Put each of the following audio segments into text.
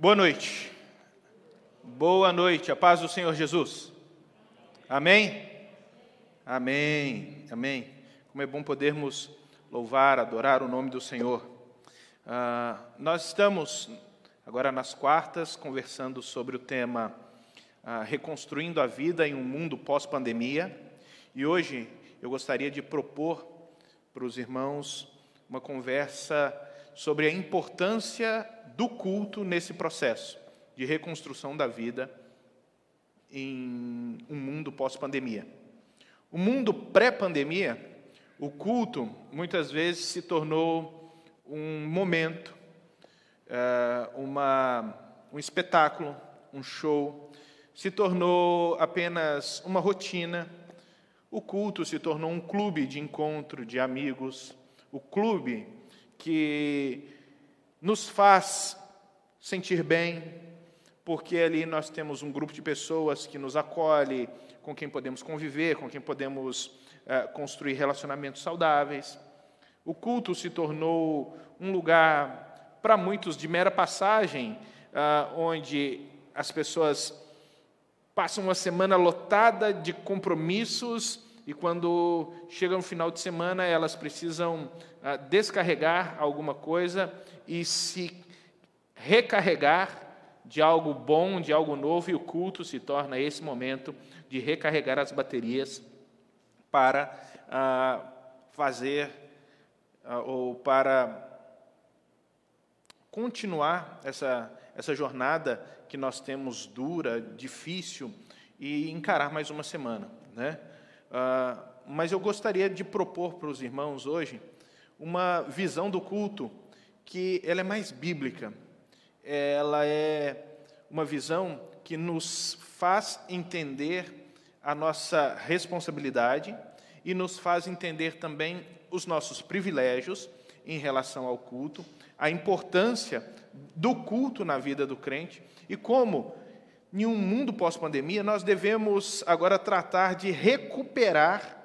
Boa noite. Boa noite. A paz do Senhor Jesus. Amém? Amém. Amém. Como é bom podermos louvar, adorar o nome do Senhor. Ah, nós estamos agora nas quartas conversando sobre o tema ah, Reconstruindo a Vida em um Mundo Pós-Pandemia. E hoje eu gostaria de propor para os irmãos uma conversa sobre a importância do culto nesse processo de reconstrução da vida em um mundo pós-pandemia. O mundo pré-pandemia, o culto muitas vezes se tornou um momento, eh, uma, um espetáculo, um show, se tornou apenas uma rotina. O culto se tornou um clube de encontro de amigos, o clube que nos faz sentir bem, porque ali nós temos um grupo de pessoas que nos acolhe, com quem podemos conviver, com quem podemos é, construir relacionamentos saudáveis. O culto se tornou um lugar, para muitos, de mera passagem, é, onde as pessoas passam uma semana lotada de compromissos e quando chega no final de semana elas precisam ah, descarregar alguma coisa e se recarregar de algo bom, de algo novo, e o culto se torna esse momento de recarregar as baterias para ah, fazer ah, ou para continuar essa, essa jornada que nós temos dura, difícil, e encarar mais uma semana. Né? Ah, mas eu gostaria de propor para os irmãos hoje uma visão do culto que ela é mais bíblica. Ela é uma visão que nos faz entender a nossa responsabilidade e nos faz entender também os nossos privilégios em relação ao culto, a importância do culto na vida do crente e como, em um mundo pós-pandemia, nós devemos agora tratar de recuperar,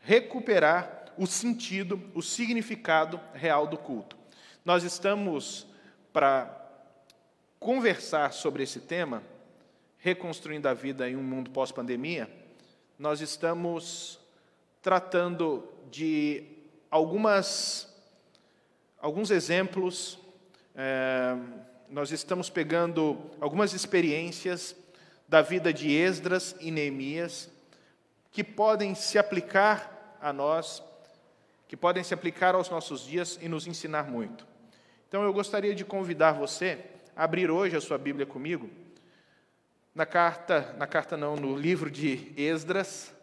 recuperar o sentido, o significado real do culto. Nós estamos para conversar sobre esse tema, reconstruindo a vida em um mundo pós-pandemia, nós estamos tratando de algumas alguns exemplos, é, nós estamos pegando algumas experiências da vida de Esdras e Neemias que podem se aplicar a nós que podem se aplicar aos nossos dias e nos ensinar muito. Então eu gostaria de convidar você a abrir hoje a sua Bíblia comigo, na carta, na carta não, no livro de Esdras,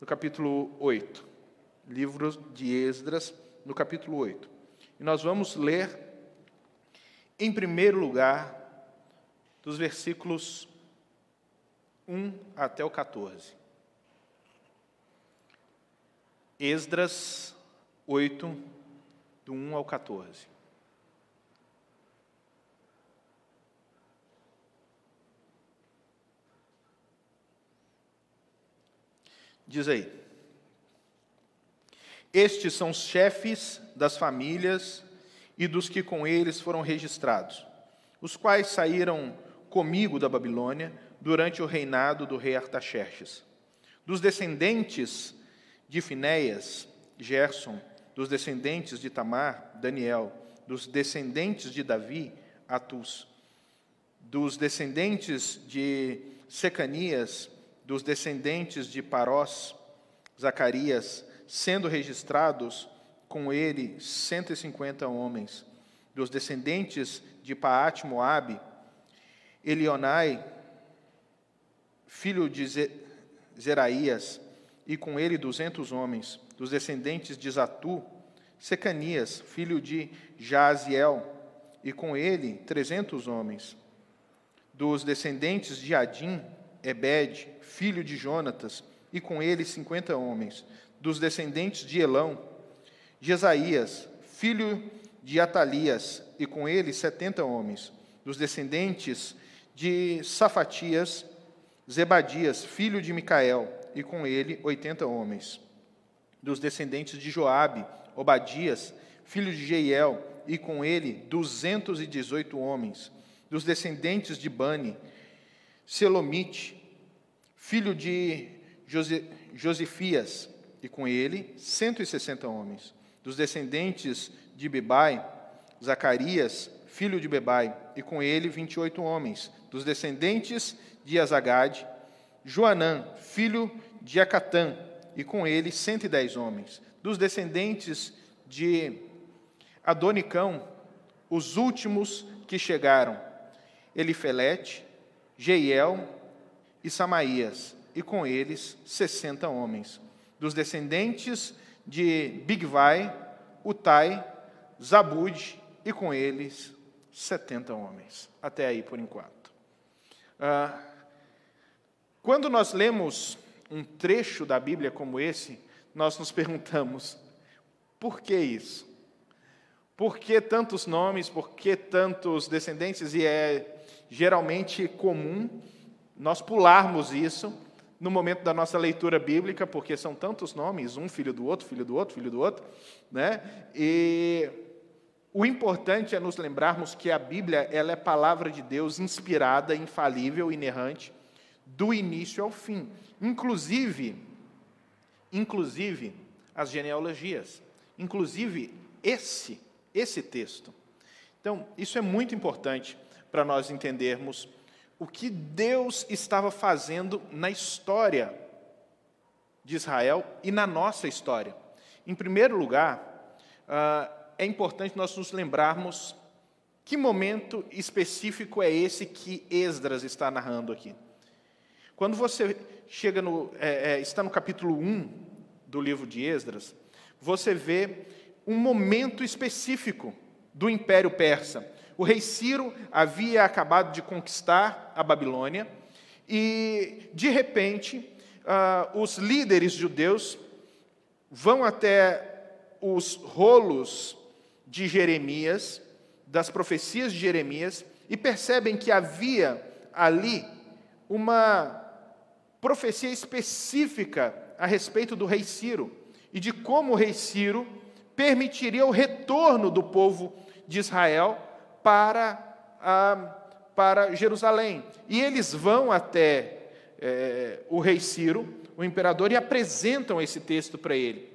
no capítulo 8. Livro de Esdras, no capítulo 8. E nós vamos ler, em primeiro lugar, dos versículos 1 até o 14. Esdras 8, do 1 ao 14. Diz aí: Estes são os chefes das famílias e dos que com eles foram registrados, os quais saíram comigo da Babilônia durante o reinado do rei Artaxerxes. Dos descendentes de Finéias, Gerson, dos descendentes de Tamar, Daniel, dos descendentes de Davi, Atus, dos descendentes de Secanias, dos descendentes de Parós, Zacarias, sendo registrados com ele 150 homens, dos descendentes de Paate Moabe, Elionai, filho de Zeraías, e com ele duzentos homens, dos descendentes de Zatu, Secanias, filho de Jaziel, e com ele trezentos homens. Dos descendentes de Adim, Ebed, filho de Jonatas, e com ele cinquenta homens. Dos descendentes de Elão, Jesaías, filho de Atalias, e com ele setenta homens. Dos descendentes de Safatias, Zebadias, filho de Micael, e com ele oitenta homens dos descendentes de Joabe, Obadias, filho de Jeiel, e com ele duzentos e dezoito homens, dos descendentes de Bani, Selomite, filho de Jose, Josifias, e com ele 160 homens. Dos descendentes de Bebai, Zacarias, filho de Bebai, e com ele 28 homens. Dos descendentes de Azagade, Joanã, filho de Acatã, e com ele 110 homens. Dos descendentes de Adonicão, os últimos que chegaram, Elifelete, Jeiel e Samaías, e com eles 60 homens. Dos descendentes de Bigvai, Utai, Zabud, e com eles 70 homens. Até aí por enquanto. Ah, quando nós lemos um trecho da Bíblia como esse, nós nos perguntamos: por que isso? Por que tantos nomes? Por que tantos descendentes? E é geralmente comum nós pularmos isso no momento da nossa leitura bíblica, porque são tantos nomes, um filho do outro, filho do outro, filho do outro, né? E o importante é nos lembrarmos que a Bíblia ela é palavra de Deus inspirada, infalível, inerrante, do início ao fim, inclusive, inclusive as genealogias, inclusive esse esse texto. Então, isso é muito importante para nós entendermos o que Deus estava fazendo na história de Israel e na nossa história. Em primeiro lugar, ah, é importante nós nos lembrarmos que momento específico é esse que Esdras está narrando aqui. Quando você chega no, é, é, está no capítulo 1 do livro de Esdras, você vê um momento específico do Império Persa. O rei Ciro havia acabado de conquistar a Babilônia e, de repente, uh, os líderes judeus vão até os rolos de Jeremias, das profecias de Jeremias, e percebem que havia ali uma profecia específica a respeito do rei Ciro e de como o rei Ciro permitiria o retorno do povo de Israel para, ah, para Jerusalém. E eles vão até é, o rei Ciro, o imperador, e apresentam esse texto para ele.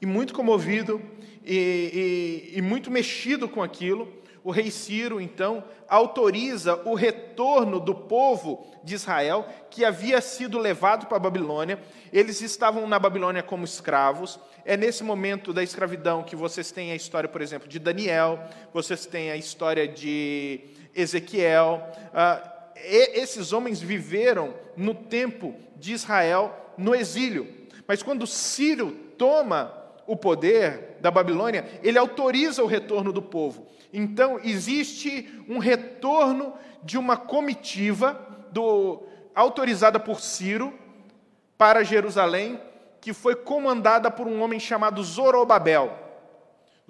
E muito comovido e, e, e muito mexido com aquilo, o rei Ciro, então, autoriza o retorno do povo de Israel, que havia sido levado para a Babilônia. Eles estavam na Babilônia como escravos. É nesse momento da escravidão que vocês têm a história, por exemplo, de Daniel, vocês têm a história de Ezequiel. Ah, esses homens viveram no tempo de Israel no exílio. Mas quando Ciro toma o poder da Babilônia, ele autoriza o retorno do povo. Então, existe um retorno de uma comitiva do, autorizada por Ciro para Jerusalém, que foi comandada por um homem chamado Zorobabel.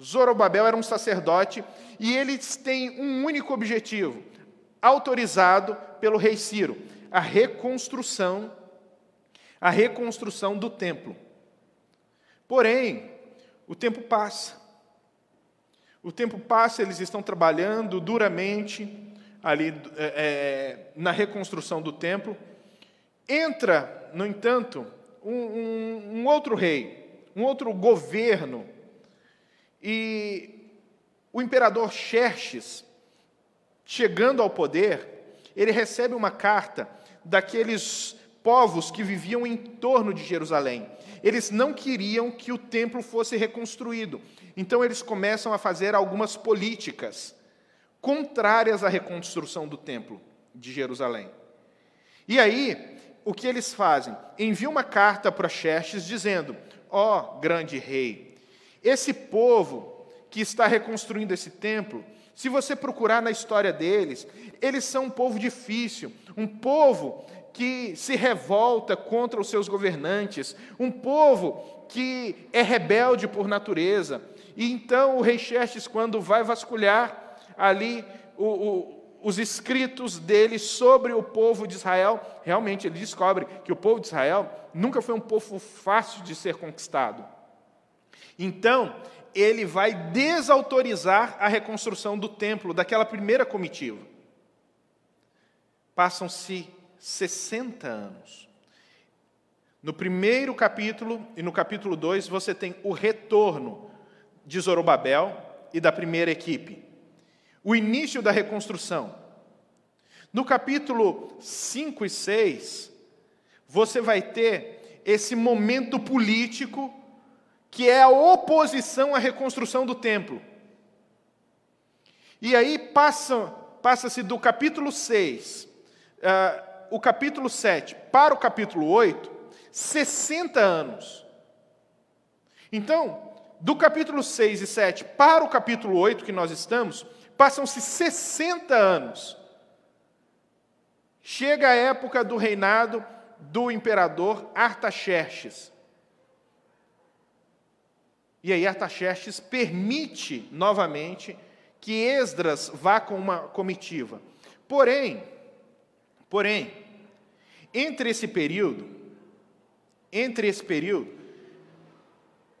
Zorobabel era um sacerdote e eles têm um único objetivo, autorizado pelo rei Ciro, a reconstrução a reconstrução do templo. Porém, o tempo passa. O tempo passa, eles estão trabalhando duramente ali é, é, na reconstrução do templo. Entra, no entanto, um, um, um outro rei, um outro governo, e o imperador Xerxes, chegando ao poder, ele recebe uma carta daqueles povos que viviam em torno de Jerusalém. Eles não queriam que o templo fosse reconstruído. Então eles começam a fazer algumas políticas contrárias à reconstrução do templo de Jerusalém. E aí, o que eles fazem? Enviam uma carta para Xerxes dizendo: Ó oh, grande rei, esse povo que está reconstruindo esse templo, se você procurar na história deles, eles são um povo difícil, um povo que se revolta contra os seus governantes, um povo que é rebelde por natureza, e então o rei Xerxes, quando vai vasculhar ali o, o, os escritos dele sobre o povo de Israel, realmente ele descobre que o povo de Israel nunca foi um povo fácil de ser conquistado. Então, ele vai desautorizar a reconstrução do templo, daquela primeira comitiva. Passam-se 60 anos. No primeiro capítulo e no capítulo 2, você tem o retorno de Zorobabel e da primeira equipe, o início da reconstrução. No capítulo 5 e 6, você vai ter esse momento político que é a oposição à reconstrução do templo. E aí passa-se passa do capítulo 6, uh, ah, o capítulo 7 para o capítulo 8, 60 anos. Então, do capítulo 6 e 7 para o capítulo 8 que nós estamos, passam-se 60 anos. Chega a época do reinado do imperador Artaxerxes. E aí Artaxerxes permite novamente que Esdras vá com uma comitiva. Porém, porém, entre esse período, entre esse período,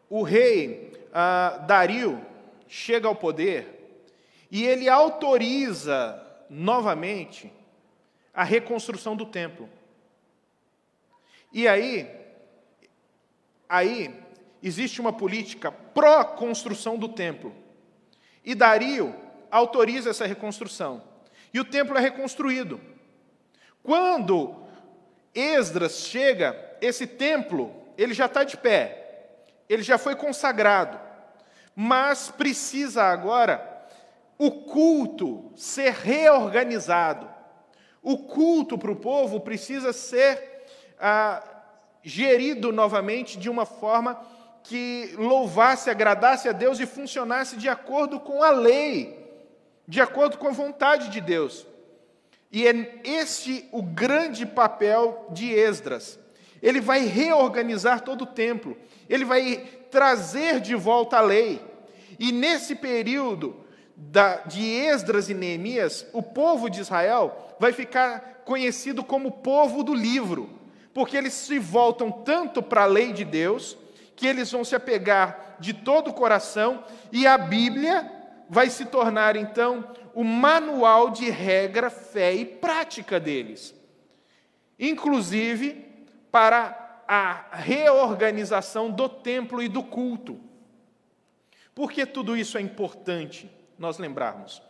o rei ah, Dario chega ao poder e ele autoriza novamente a reconstrução do templo. E aí, aí existe uma política pró-construção do templo. E Dario autoriza essa reconstrução. E o templo é reconstruído. Quando Esdras chega, esse templo, ele já está de pé. Ele já foi consagrado. Mas precisa agora o culto ser reorganizado. O culto para o povo precisa ser ah, gerido novamente de uma forma que louvasse, agradasse a Deus e funcionasse de acordo com a lei, de acordo com a vontade de Deus. E é este o grande papel de Esdras. Ele vai reorganizar todo o templo, ele vai trazer de volta a lei. E nesse período da, de Esdras e Neemias, o povo de Israel vai ficar conhecido como povo do livro porque eles se voltam tanto para a lei de Deus, que eles vão se apegar de todo o coração, e a Bíblia vai se tornar então o manual de regra, fé e prática deles. Inclusive para a reorganização do templo e do culto. Por que tudo isso é importante nós lembrarmos?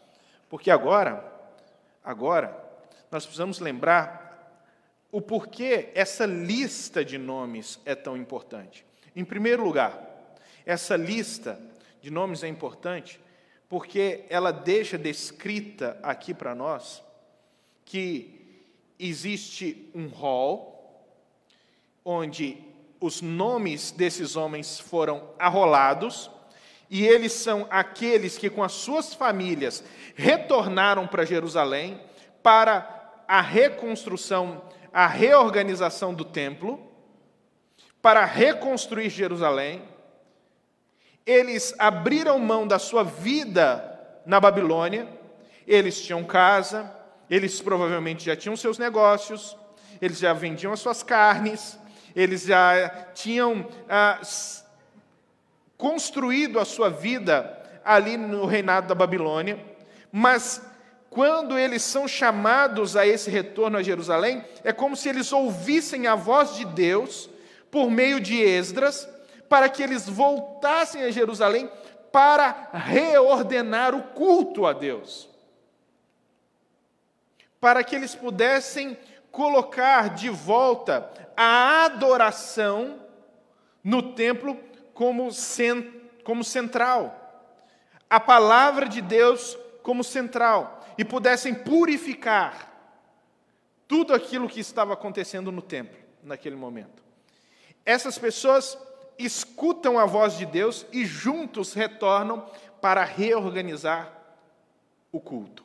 Porque agora, agora, nós precisamos lembrar o porquê essa lista de nomes é tão importante. Em primeiro lugar, essa lista de nomes é importante porque ela deixa descrita aqui para nós que existe um rol onde os nomes desses homens foram arrolados e eles são aqueles que, com as suas famílias, retornaram para Jerusalém para a reconstrução a reorganização do templo, para reconstruir Jerusalém. Eles abriram mão da sua vida na Babilônia, eles tinham casa, eles provavelmente já tinham seus negócios, eles já vendiam as suas carnes, eles já tinham ah, construído a sua vida ali no reinado da Babilônia, mas quando eles são chamados a esse retorno a Jerusalém, é como se eles ouvissem a voz de Deus por meio de Esdras, para que eles voltassem a Jerusalém para reordenar o culto a Deus. Para que eles pudessem colocar de volta a adoração no templo como, como central. A palavra de Deus como central e pudessem purificar tudo aquilo que estava acontecendo no templo naquele momento. Essas pessoas escutam a voz de Deus e juntos retornam para reorganizar o culto.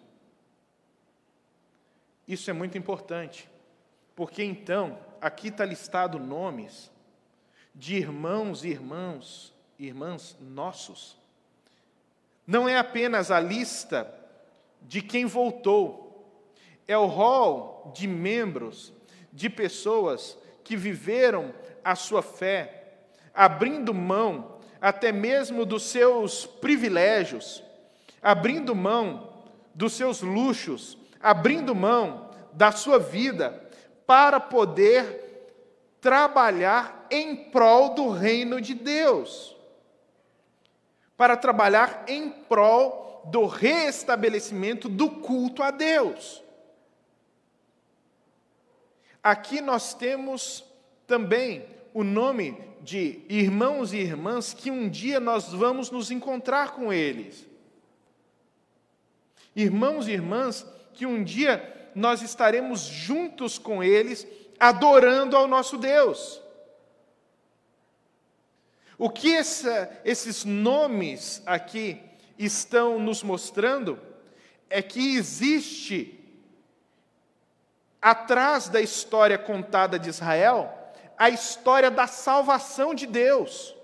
Isso é muito importante, porque então aqui está listado nomes de irmãos e irmãos, irmãs nossos. Não é apenas a lista de quem voltou. É o rol de membros, de pessoas que viveram a sua fé, abrindo mão até mesmo dos seus privilégios, abrindo mão dos seus luxos, abrindo mão da sua vida para poder trabalhar em prol do reino de Deus. Para trabalhar em prol do reestabelecimento do culto a Deus. Aqui nós temos também o nome de irmãos e irmãs que um dia nós vamos nos encontrar com eles. Irmãos e irmãs que um dia nós estaremos juntos com eles, adorando ao nosso Deus. O que essa, esses nomes aqui estão nos mostrando é que existe atrás da história contada de Israel, a história da salvação de Deus.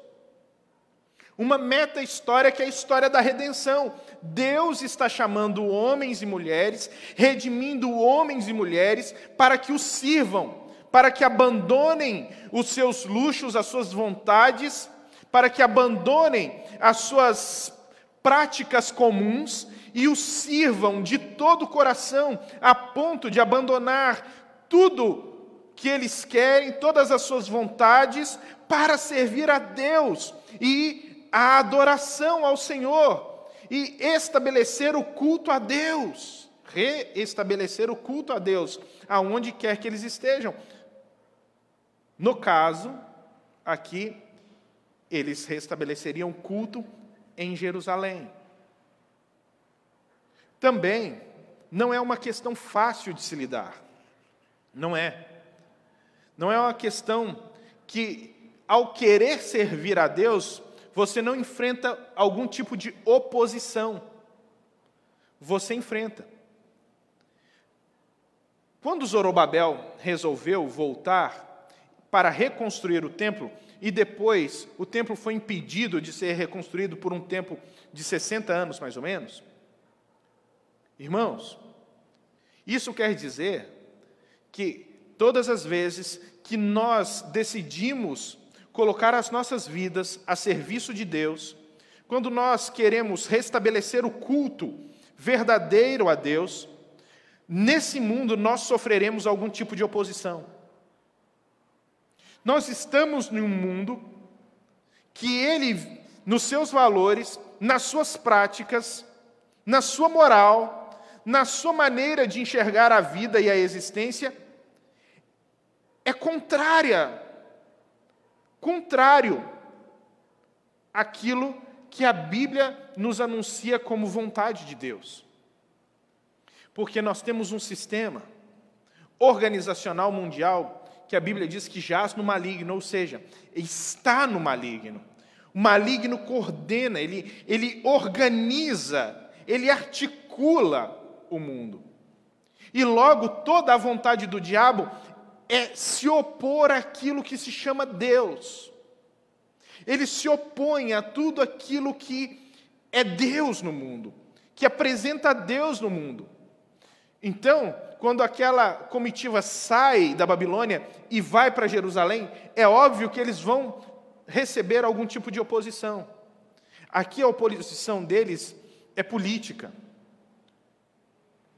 Uma meta-história que é a história da redenção. Deus está chamando homens e mulheres, redimindo homens e mulheres para que o sirvam, para que abandonem os seus luxos, as suas vontades, para que abandonem as suas práticas comuns e o sirvam de todo o coração, a ponto de abandonar tudo que eles querem, todas as suas vontades, para servir a Deus e a adoração ao Senhor e estabelecer o culto a Deus, reestabelecer o culto a Deus aonde quer que eles estejam. No caso, aqui eles restabeleceriam culto em Jerusalém. Também não é uma questão fácil de se lidar. Não é. Não é uma questão que, ao querer servir a Deus, você não enfrenta algum tipo de oposição. Você enfrenta. Quando Zorobabel resolveu voltar para reconstruir o templo, e depois o templo foi impedido de ser reconstruído por um tempo de 60 anos, mais ou menos, Irmãos, isso quer dizer que todas as vezes que nós decidimos colocar as nossas vidas a serviço de Deus, quando nós queremos restabelecer o culto verdadeiro a Deus, nesse mundo nós sofreremos algum tipo de oposição. Nós estamos num mundo que ele, nos seus valores, nas suas práticas, na sua moral, na sua maneira de enxergar a vida e a existência, é contrária, contrário àquilo que a Bíblia nos anuncia como vontade de Deus. Porque nós temos um sistema organizacional mundial que a Bíblia diz que jaz no maligno, ou seja, está no maligno. O maligno coordena, ele, ele organiza, ele articula o mundo. E logo toda a vontade do diabo é se opor àquilo que se chama Deus. Ele se opõe a tudo aquilo que é Deus no mundo, que apresenta Deus no mundo. Então, quando aquela comitiva sai da Babilônia e vai para Jerusalém, é óbvio que eles vão receber algum tipo de oposição. Aqui a oposição deles é política.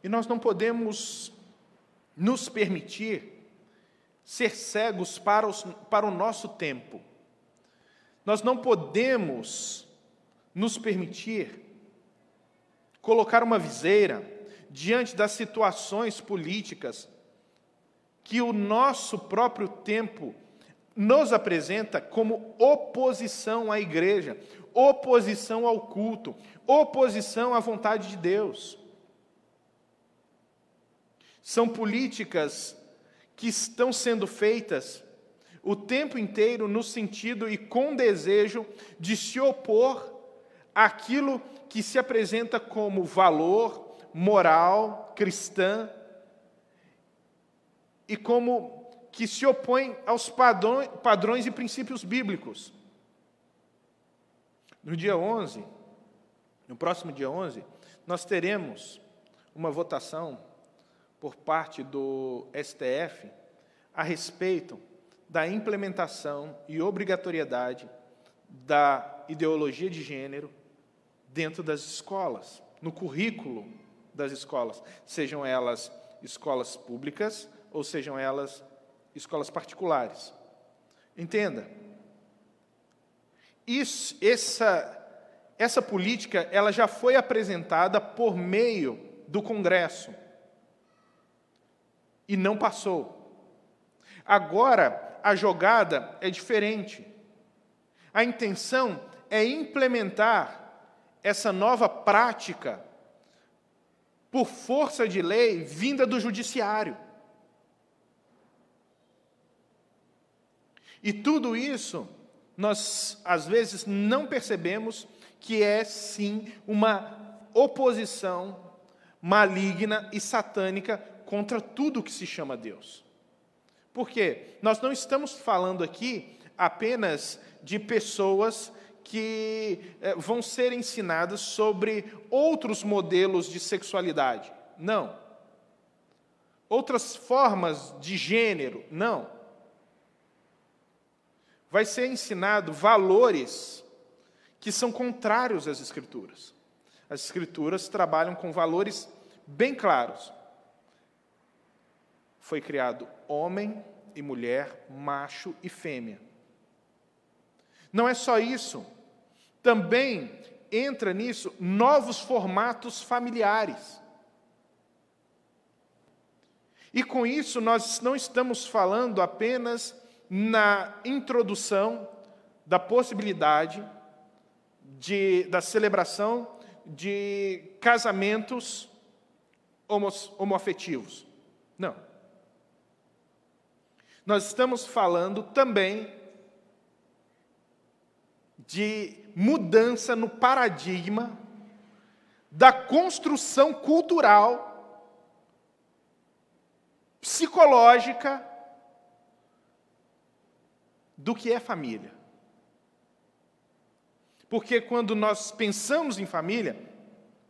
E nós não podemos nos permitir ser cegos para, os, para o nosso tempo. Nós não podemos nos permitir colocar uma viseira diante das situações políticas que o nosso próprio tempo nos apresenta como oposição à igreja, oposição ao culto, oposição à vontade de Deus. São políticas que estão sendo feitas o tempo inteiro no sentido e com desejo de se opor àquilo que se apresenta como valor, moral, cristã, e como que se opõe aos padrões e princípios bíblicos. No dia 11, no próximo dia 11, nós teremos uma votação por parte do STF a respeito da implementação e obrigatoriedade da ideologia de gênero dentro das escolas, no currículo das escolas, sejam elas escolas públicas ou sejam elas escolas particulares. Entenda. Isso, essa, essa política ela já foi apresentada por meio do Congresso e não passou. Agora a jogada é diferente. A intenção é implementar essa nova prática por força de lei vinda do judiciário. E tudo isso nós às vezes não percebemos que é sim uma oposição maligna e satânica contra tudo que se chama Deus. Por quê? Nós não estamos falando aqui apenas de pessoas que eh, vão ser ensinadas sobre outros modelos de sexualidade. Não. Outras formas de gênero. Não. Vai ser ensinado valores que são contrários às Escrituras. As Escrituras trabalham com valores bem claros. Foi criado homem e mulher, macho e fêmea. Não é só isso. Também entra nisso novos formatos familiares. E com isso, nós não estamos falando apenas na introdução da possibilidade de, da celebração de casamentos homoafetivos. Não. Nós estamos falando também de mudança no paradigma da construção cultural, psicológica do que é família. Porque quando nós pensamos em família,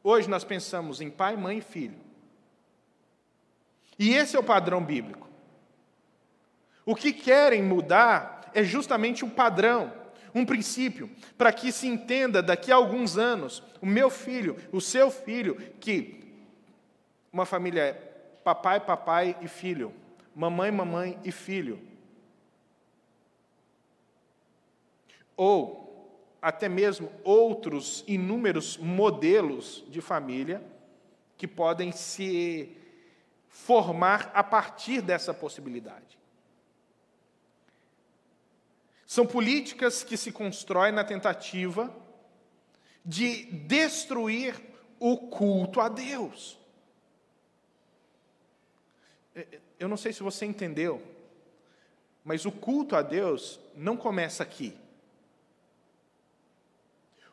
hoje nós pensamos em pai, mãe e filho. E esse é o padrão bíblico. O que querem mudar é justamente um padrão um princípio, para que se entenda daqui a alguns anos, o meu filho, o seu filho, que uma família é papai, papai e filho, mamãe, mamãe e filho. Ou até mesmo outros inúmeros modelos de família que podem se formar a partir dessa possibilidade. São políticas que se constroem na tentativa de destruir o culto a Deus. É, é, eu não sei se você entendeu, mas o culto a Deus não começa aqui.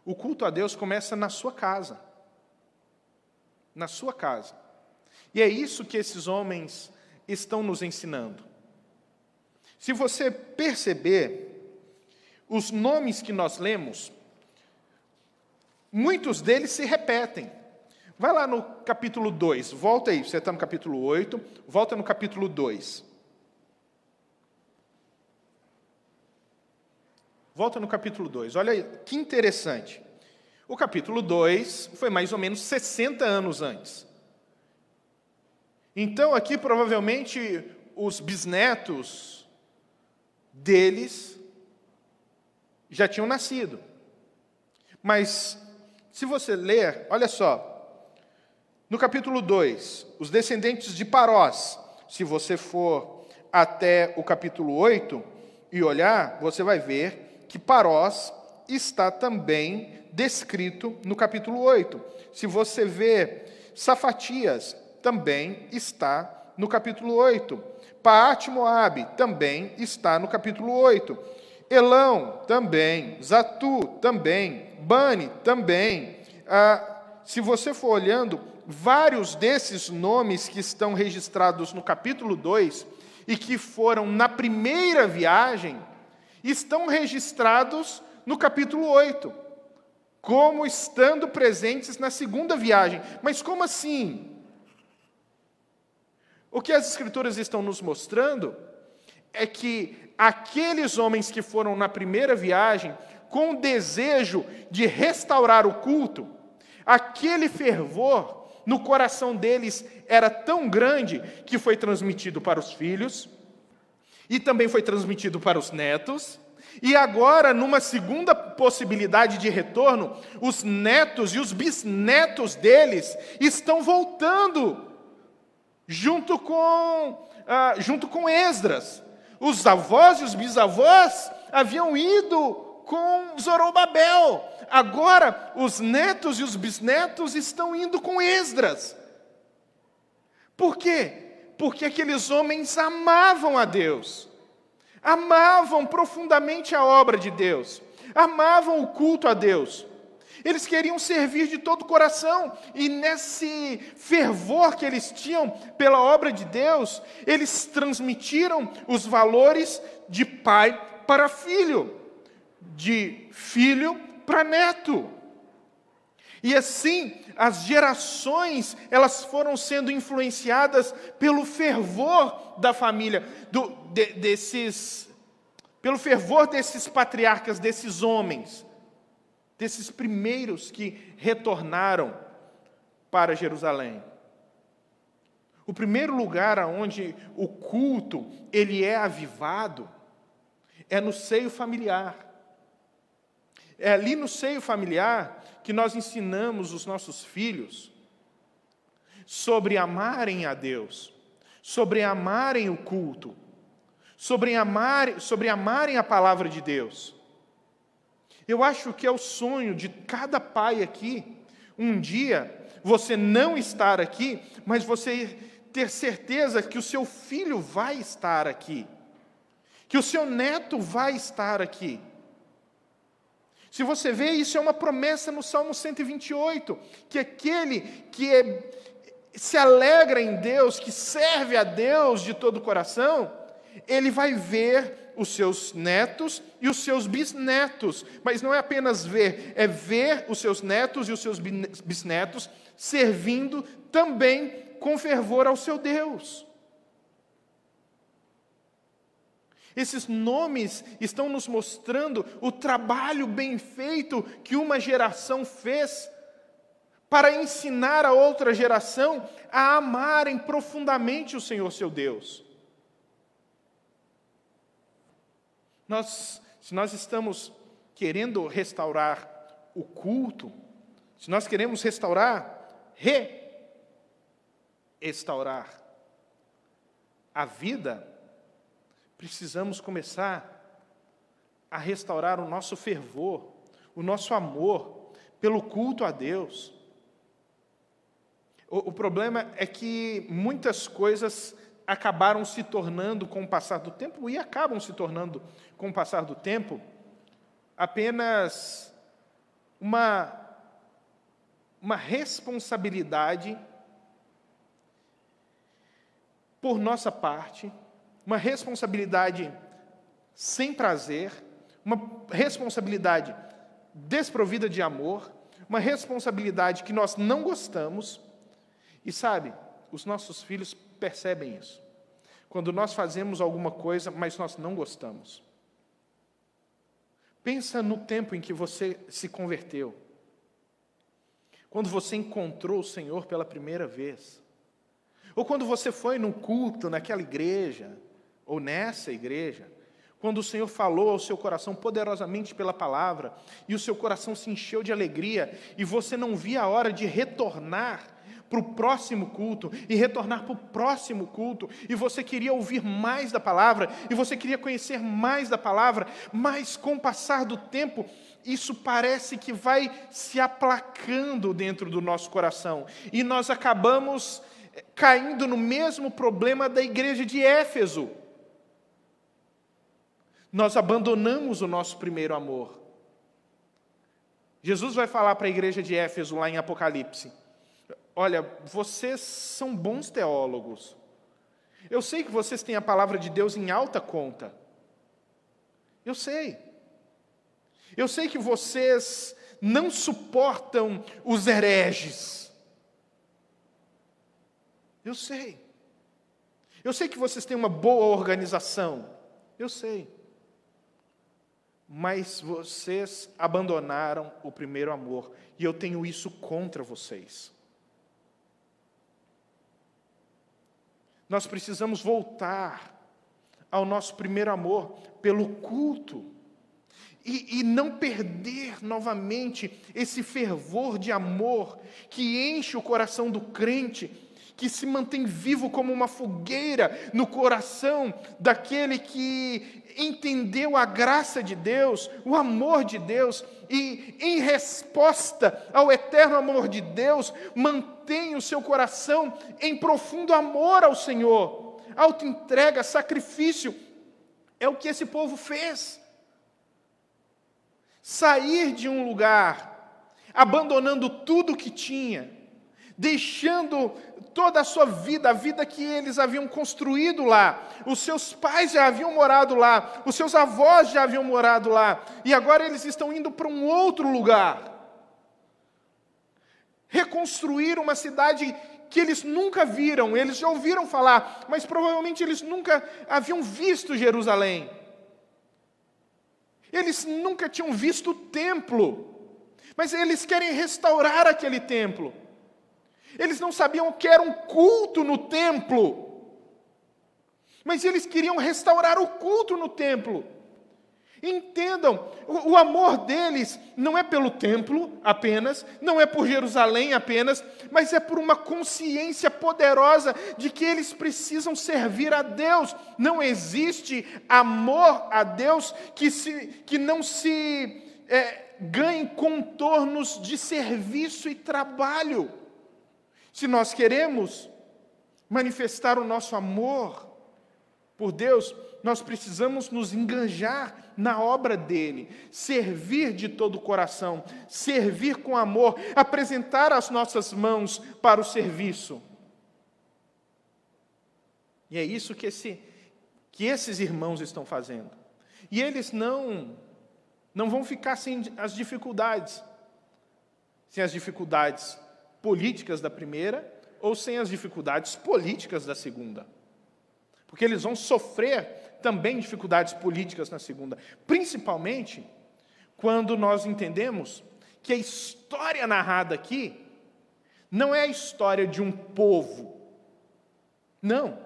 O culto a Deus começa na sua casa. Na sua casa. E é isso que esses homens estão nos ensinando. Se você perceber, os nomes que nós lemos, muitos deles se repetem. Vai lá no capítulo 2, volta aí, você está no capítulo 8, volta no capítulo 2. Volta no capítulo 2, olha aí, que interessante. O capítulo 2 foi mais ou menos 60 anos antes. Então, aqui provavelmente os bisnetos deles já tinham nascido. Mas, se você ler, olha só, no capítulo 2, os descendentes de Parós, se você for até o capítulo 8 e olhar, você vai ver que Parós está também descrito no capítulo 8. Se você vê Safatias, também está no capítulo 8. Paat Moabe também está no capítulo 8. Elão também, Zatu também, Bani também. Ah, se você for olhando, vários desses nomes que estão registrados no capítulo 2 e que foram na primeira viagem, estão registrados no capítulo 8, como estando presentes na segunda viagem. Mas como assim? O que as Escrituras estão nos mostrando é que aqueles homens que foram na primeira viagem com o desejo de restaurar o culto, aquele fervor no coração deles era tão grande que foi transmitido para os filhos, e também foi transmitido para os netos, e agora, numa segunda possibilidade de retorno, os netos e os bisnetos deles estão voltando, junto com, ah, junto com Esdras. Os avós e os bisavós haviam ido com Zorobabel. Agora, os netos e os bisnetos estão indo com Esdras. Por quê? Porque aqueles homens amavam a Deus, amavam profundamente a obra de Deus, amavam o culto a Deus. Eles queriam servir de todo o coração, e nesse fervor que eles tinham pela obra de Deus, eles transmitiram os valores de pai para filho, de filho para neto. E assim, as gerações, elas foram sendo influenciadas pelo fervor da família, do, de, desses, pelo fervor desses patriarcas, desses homens desses primeiros que retornaram para Jerusalém. O primeiro lugar aonde o culto ele é avivado é no seio familiar. É ali no seio familiar que nós ensinamos os nossos filhos sobre amarem a Deus, sobre amarem o culto, sobre, sobre amarem a palavra de Deus. Eu acho que é o sonho de cada pai aqui, um dia você não estar aqui, mas você ter certeza que o seu filho vai estar aqui, que o seu neto vai estar aqui. Se você vê, isso é uma promessa no Salmo 128, que aquele que é, se alegra em Deus, que serve a Deus de todo o coração, ele vai ver os seus netos e os seus bisnetos. Mas não é apenas ver, é ver os seus netos e os seus bisnetos servindo também com fervor ao seu Deus. Esses nomes estão nos mostrando o trabalho bem feito que uma geração fez para ensinar a outra geração a amarem profundamente o Senhor seu Deus. Nós, se nós estamos querendo restaurar o culto, se nós queremos restaurar, restaurar a vida, precisamos começar a restaurar o nosso fervor, o nosso amor pelo culto a Deus. O, o problema é que muitas coisas acabaram se tornando, com o passar do tempo, e acabam se tornando, com o passar do tempo, apenas uma, uma responsabilidade por nossa parte, uma responsabilidade sem prazer, uma responsabilidade desprovida de amor, uma responsabilidade que nós não gostamos, e sabe, os nossos filhos percebem isso. Quando nós fazemos alguma coisa, mas nós não gostamos. Pensa no tempo em que você se converteu. Quando você encontrou o Senhor pela primeira vez. Ou quando você foi num culto naquela igreja, ou nessa igreja, quando o Senhor falou ao seu coração poderosamente pela palavra, e o seu coração se encheu de alegria, e você não via a hora de retornar para o próximo culto e retornar para o próximo culto, e você queria ouvir mais da palavra, e você queria conhecer mais da palavra, mas com o passar do tempo, isso parece que vai se aplacando dentro do nosso coração, e nós acabamos eh, caindo no mesmo problema da igreja de Éfeso. Nós abandonamos o nosso primeiro amor. Jesus vai falar para a igreja de Éfeso lá em Apocalipse: Olha, vocês são bons teólogos. Eu sei que vocês têm a palavra de Deus em alta conta. Eu sei. Eu sei que vocês não suportam os hereges. Eu sei. Eu sei que vocês têm uma boa organização. Eu sei. Mas vocês abandonaram o primeiro amor. E eu tenho isso contra vocês. Nós precisamos voltar ao nosso primeiro amor pelo culto. E, e, não perder novamente esse fervor de amor que enche o coração do crente, que se mantém vivo como uma fogueira no coração daquele que entendeu a graça de Deus, o amor de Deus, e em resposta ao eterno amor de Deus, mantém o seu coração em profundo amor ao Senhor. Auto-entrega, sacrifício, é o que esse povo fez. Sair de um lugar, abandonando tudo que tinha, deixando toda a sua vida, a vida que eles haviam construído lá. Os seus pais já haviam morado lá, os seus avós já haviam morado lá, e agora eles estão indo para um outro lugar. Reconstruir uma cidade que eles nunca viram, eles já ouviram falar, mas provavelmente eles nunca haviam visto Jerusalém. Eles nunca tinham visto o templo, mas eles querem restaurar aquele templo. Eles não sabiam o que era um culto no templo. Mas eles queriam restaurar o culto no templo. Entendam, o, o, amor deles não é pelo templo apenas, não é por Jerusalém apenas, mas é por uma consciência poderosa de que eles precisam servir a Deus. Não existe amor a Deus que, se, que não se é, ganhe contornos de serviço e trabalho. Se nós queremos manifestar o nosso amor por Deus, nós precisamos nos enganjar na obra dele, servir de todo o coração, servir com amor, apresentar as nossas mãos para o serviço. E é isso que, esse, que esses irmãos estão fazendo. E eles não, não vão ficar sem as dificuldades, sem as dificuldades políticas da primeira ou sem as dificuldades políticas da segunda. Porque eles vão sofrer também dificuldades políticas na segunda, principalmente quando nós entendemos que a história narrada aqui não é a história de um povo. Não.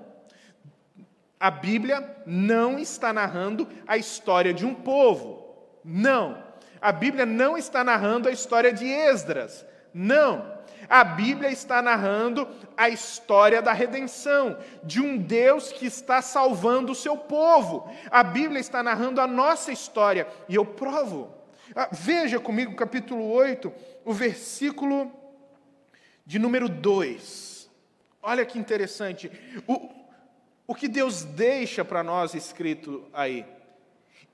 A Bíblia não está narrando a história de um povo. Não. A Bíblia não está narrando a história de Esdras. Não. A Bíblia está narrando a história da redenção, de um Deus que está salvando o seu povo. A Bíblia está narrando a nossa história, e eu provo. Ah, veja comigo, capítulo 8, o versículo de número 2. Olha que interessante. O, o que Deus deixa para nós escrito aí.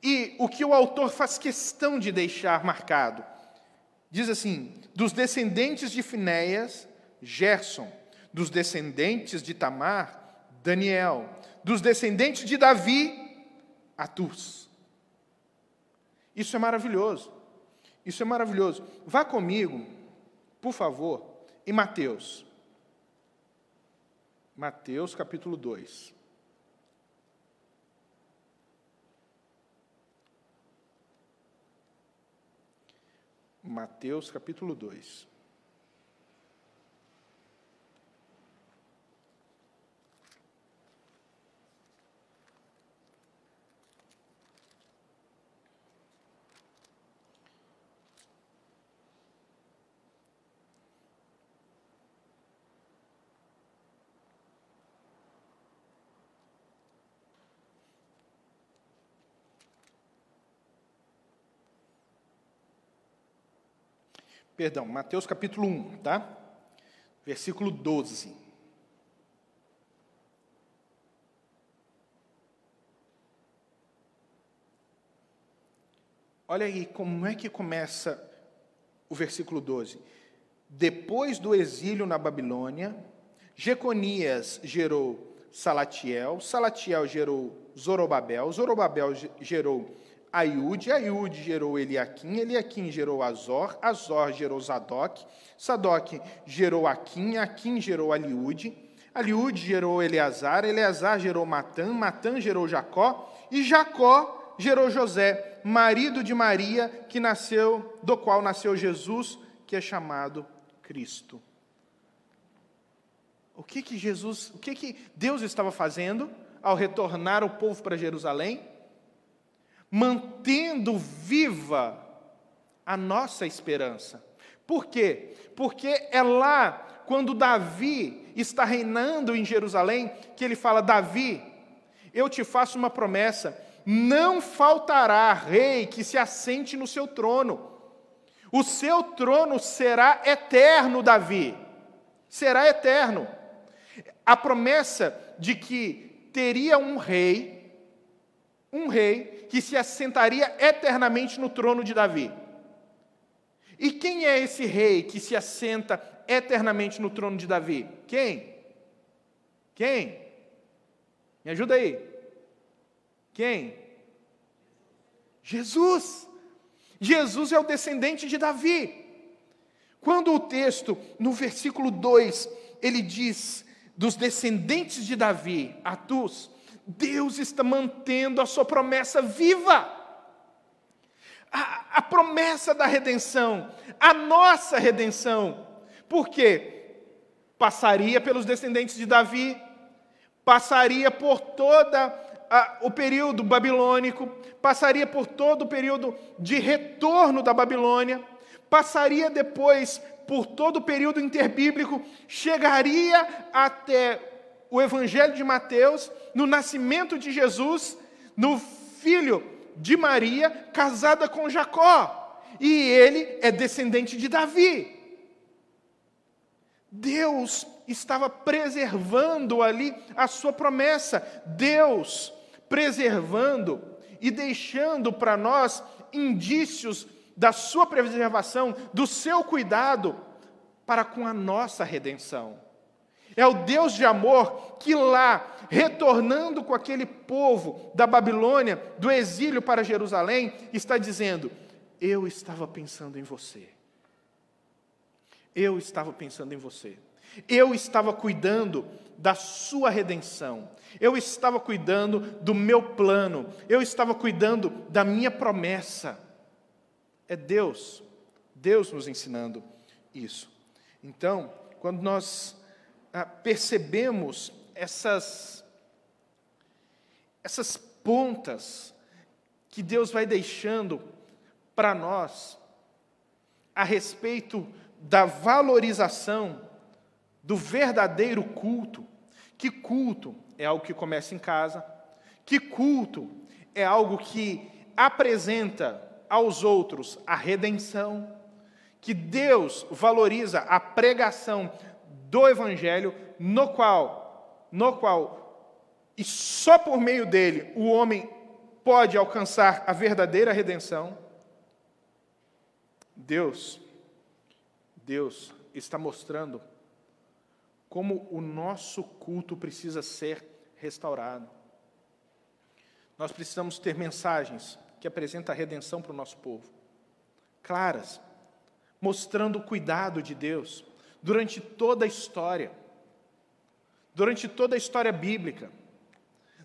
E o que o autor faz questão de deixar marcado. Diz assim: dos descendentes de Finéias, Gerson, dos descendentes de Tamar, Daniel, dos descendentes de Davi, Atus. Isso é maravilhoso. Isso é maravilhoso. Vá comigo, por favor, em Mateus. Mateus capítulo 2. Mateus capítulo 2. Perdão, Mateus capítulo 1, tá? Versículo 12. Olha aí como é que começa o versículo 12. Depois do exílio na Babilônia, Jeconias gerou Salatiel, Salatiel gerou Zorobabel, Zorobabel gerou Aiude, Aiude gerou Eliaquim, Eliaquim gerou Azor, Azor gerou Zadok, Zadok gerou Aquim, Aquim gerou Aliude, Aliude gerou Eleazar, Eleazar gerou Matã, Matã gerou Jacó, e Jacó gerou José, marido de Maria, que nasceu, do qual nasceu Jesus, que é chamado Cristo. O que que Jesus, o que que Deus estava fazendo ao retornar o povo para Jerusalém? Mantendo viva a nossa esperança. Por quê? Porque é lá, quando Davi está reinando em Jerusalém, que ele fala: Davi, eu te faço uma promessa, não faltará rei que se assente no seu trono. O seu trono será eterno, Davi. Será eterno. A promessa de que teria um rei, um rei que se assentaria eternamente no trono de Davi. E quem é esse rei que se assenta eternamente no trono de Davi? Quem? Quem? Me ajuda aí. Quem? Jesus. Jesus é o descendente de Davi. Quando o texto, no versículo 2, ele diz dos descendentes de Davi, Atus, Deus está mantendo a sua promessa viva a, a promessa da redenção, a nossa redenção. Por quê? Passaria pelos descendentes de Davi, passaria por toda o período babilônico, passaria por todo o período de retorno da Babilônia, passaria depois por todo o período interbíblico, chegaria até o Evangelho de Mateus, no nascimento de Jesus, no filho de Maria, casada com Jacó, e ele é descendente de Davi. Deus estava preservando ali a sua promessa, Deus preservando e deixando para nós indícios da sua preservação, do seu cuidado para com a nossa redenção. É o Deus de amor que lá, retornando com aquele povo da Babilônia, do exílio para Jerusalém, está dizendo: Eu estava pensando em você. Eu estava pensando em você. Eu estava cuidando da sua redenção. Eu estava cuidando do meu plano. Eu estava cuidando da minha promessa. É Deus, Deus nos ensinando isso. Então, quando nós percebemos essas, essas pontas que Deus vai deixando para nós a respeito da valorização do verdadeiro culto. Que culto é algo que começa em casa, que culto é algo que apresenta aos outros a redenção, que Deus valoriza a pregação do evangelho, no qual, no qual, e só por meio dele, o homem pode alcançar a verdadeira redenção. Deus, Deus está mostrando como o nosso culto precisa ser restaurado. Nós precisamos ter mensagens que apresentam a redenção para o nosso povo, claras, mostrando o cuidado de Deus, durante toda a história, durante toda a história bíblica.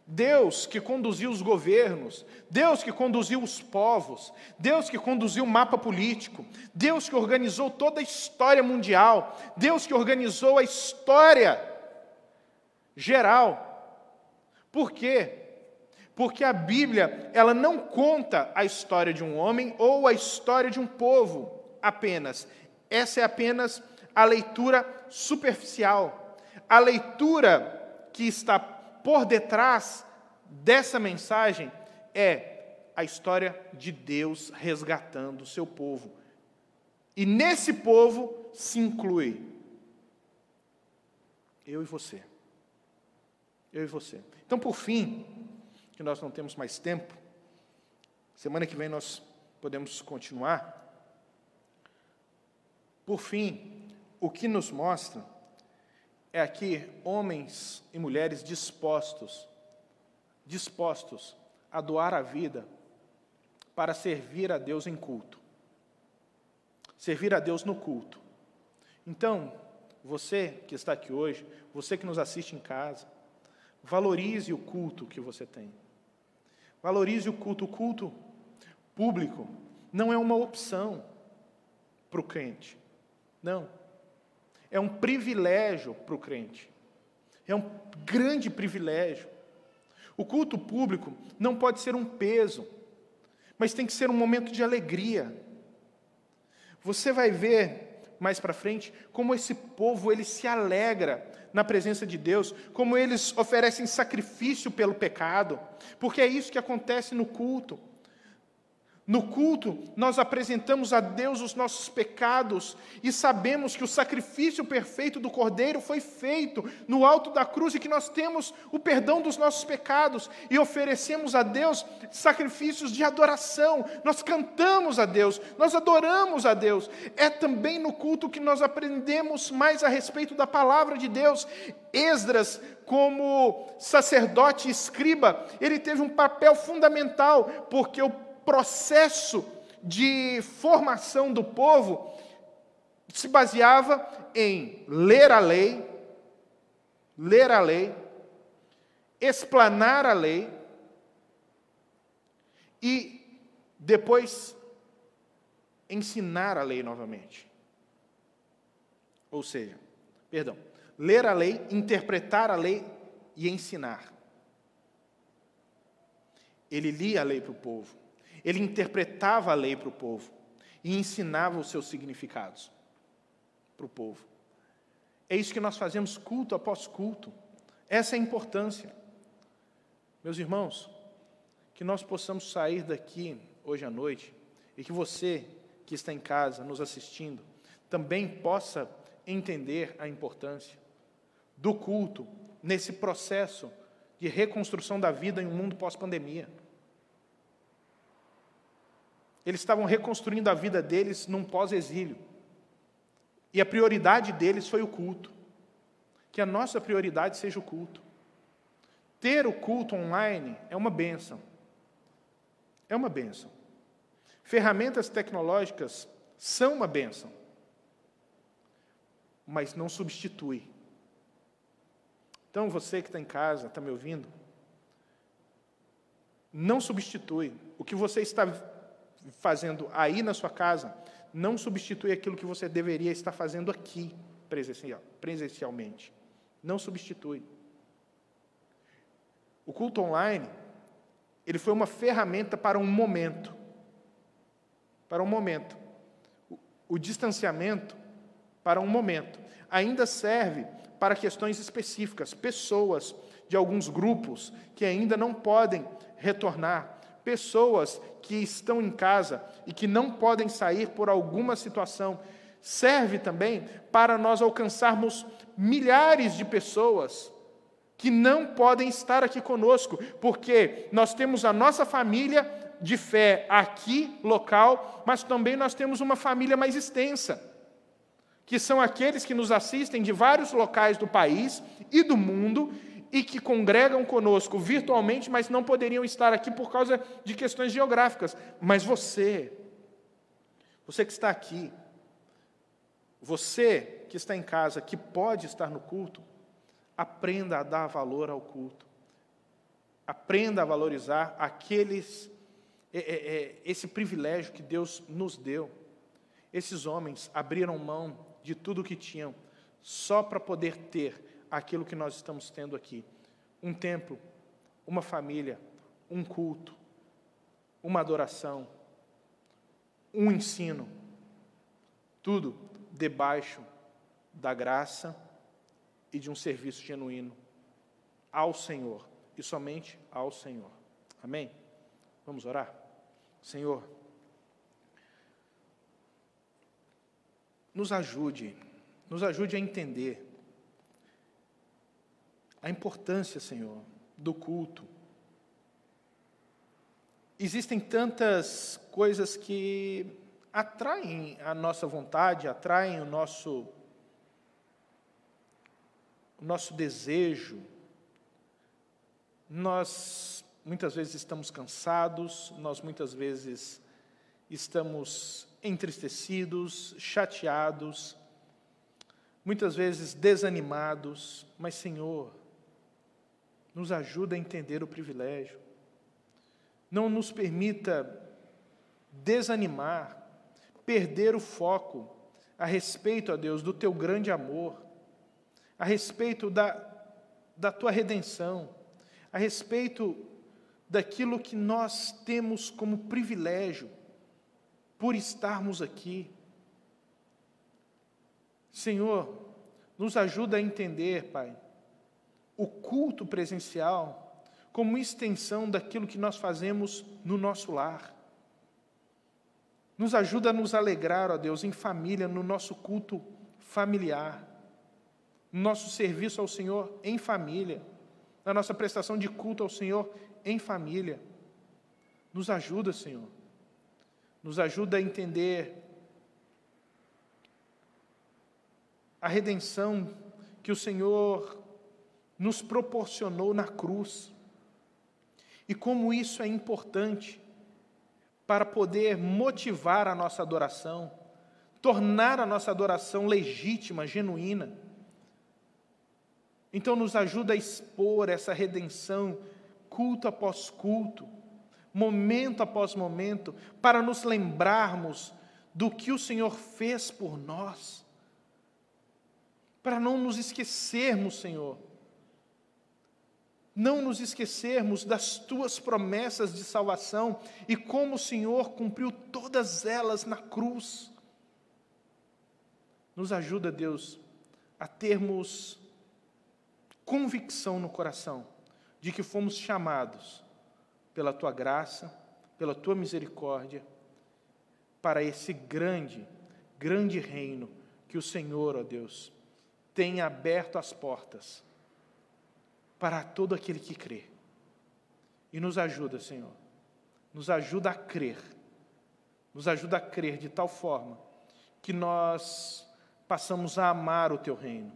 Deus que conduziu os governos, Deus que conduziu os povos, Deus que conduziu o mapa político, Deus que organizou toda a história mundial, Deus que organizou a história geral. Por quê? Porque a Bíblia, ela não conta a história de um homem ou a história de um povo apenas. Essa é apenas a leitura superficial, a leitura que está por detrás dessa mensagem é a história de Deus resgatando o seu povo. E nesse povo se inclui eu e você. Eu e você. Então, por fim, que nós não temos mais tempo, semana que vem nós podemos continuar. Por fim, o que nos mostra é aqui homens e mulheres dispostos, dispostos a doar a vida para servir a Deus em culto. Servir a Deus no culto. Então, você que está aqui hoje, você que nos assiste em casa, valorize o culto que você tem. Valorize o culto. O culto público não é uma opção para o crente. Não. É um privilégio para o crente. é um grande privilégio. O culto público não pode ser um peso, mas tem que ser um momento de alegria. Você vai ver mais para frente como esse povo ele se alegra na presença de Deus, como eles oferecem sacrifício pelo pecado, porque é isso que acontece no culto. No culto, nós apresentamos a Deus os nossos pecados e sabemos que o sacrifício perfeito do Cordeiro foi feito no alto da cruz e que nós temos o perdão dos nossos pecados e oferecemos a Deus sacrifícios de adoração. Nós cantamos a Deus, nós adoramos a Deus. É também no culto que nós aprendemos mais a respeito da palavra de Deus. Esdras, como sacerdote e escriba, ele teve um papel fundamental, porque o processo de formação do povo se baseava em ler a lei, ler a lei, explanar a lei e depois ensinar a lei novamente. Ou seja, perdão, ler a lei, interpretar a lei e ensinar. Ele lia a lei para o povo. Ele interpretava a lei para o povo e ensinava os seus significados para o povo. É isso que nós fazemos culto após culto. Essa é a importância. Meus irmãos, que nós possamos sair daqui hoje à noite e que você que está em casa nos assistindo também possa entender a importância do culto nesse processo de reconstrução da vida em um mundo pós-pandemia. Eles estavam reconstruindo a vida deles num pós-exílio. E a prioridade deles foi o culto. Que a nossa prioridade seja o culto. Ter o culto online é uma benção. É uma benção. Ferramentas tecnológicas são uma benção. Mas não substitui. Então, você que está em casa, está me ouvindo, não substitui. O que você está fazendo aí na sua casa não substitui aquilo que você deveria estar fazendo aqui presencial, presencialmente. Não substitui. O culto online, ele foi uma ferramenta para um momento. Para um momento. O, o distanciamento para um momento. Ainda serve para questões específicas, pessoas de alguns grupos que ainda não podem retornar pessoas que estão em casa e que não podem sair por alguma situação, serve também para nós alcançarmos milhares de pessoas que não podem estar aqui conosco, porque nós temos a nossa família de fé aqui, local, mas também nós temos uma família mais extensa, que são aqueles que nos assistem de vários locais do país e do mundo e que congregam conosco virtualmente, mas não poderiam estar aqui por causa de questões geográficas. Mas você, você que está aqui, você que está em casa, que pode estar no culto, aprenda a dar valor ao culto. Aprenda a valorizar aqueles, é, é, é, esse privilégio que Deus nos deu. Esses homens abriram mão de tudo o que tinham só para poder ter aquilo que nós estamos tendo aqui: um templo, uma família, um culto, uma adoração, um ensino, tudo debaixo da graça e de um serviço genuíno ao Senhor e somente ao Senhor. Amém? Vamos orar? Senhor, nos ajude, nos ajude a entender a importância, Senhor, do culto. Existem tantas coisas que atraem a nossa vontade, atraem o nosso o nosso desejo. Nós muitas vezes estamos cansados, nós muitas vezes estamos entristecidos, chateados, muitas vezes desanimados, mas Senhor, nos ajuda a entender o privilégio. Não nos permita desanimar, perder o foco a respeito, a Deus, do teu grande amor, a respeito da, da tua redenção, a respeito daquilo que nós temos como privilégio por estarmos aqui. Senhor, nos ajuda a entender, Pai, o culto presencial como extensão daquilo que nós fazemos no nosso lar. Nos ajuda a nos alegrar, ó Deus, em família, no nosso culto familiar, no nosso serviço ao Senhor em família, na nossa prestação de culto ao Senhor em família. Nos ajuda, Senhor. Nos ajuda a entender a redenção que o Senhor nos proporcionou na cruz. E como isso é importante para poder motivar a nossa adoração, tornar a nossa adoração legítima, genuína. Então, nos ajuda a expor essa redenção, culto após culto, momento após momento, para nos lembrarmos do que o Senhor fez por nós, para não nos esquecermos, Senhor, não nos esquecermos das tuas promessas de salvação e como o Senhor cumpriu todas elas na cruz. Nos ajuda, Deus, a termos convicção no coração de que fomos chamados pela tua graça, pela tua misericórdia, para esse grande, grande reino que o Senhor, ó Deus, tem aberto as portas para todo aquele que crê. E nos ajuda, Senhor. Nos ajuda a crer. Nos ajuda a crer de tal forma que nós passamos a amar o teu reino,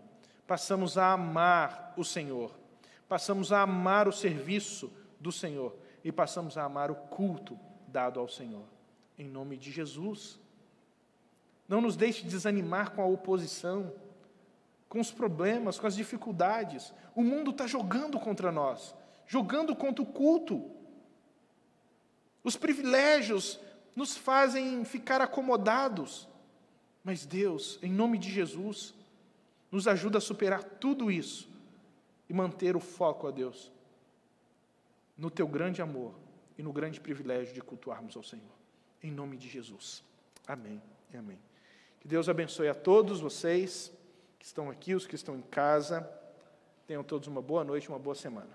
passamos a amar o Senhor, passamos a amar o serviço do Senhor e passamos a amar o culto dado ao Senhor. Em nome de Jesus. Não nos deixe desanimar com a oposição com os problemas, com as dificuldades. O mundo está jogando contra nós, jogando contra o culto. Os privilégios nos fazem ficar acomodados. Mas Deus, em nome de Jesus, nos ajuda a superar tudo isso e manter o foco a Deus, no teu grande amor e no grande privilégio de cultuarmos ao Senhor. Em nome de Jesus. Amém e amém. Que Deus abençoe a todos vocês que estão aqui, os que estão em casa. Tenham todos uma boa noite, uma boa semana.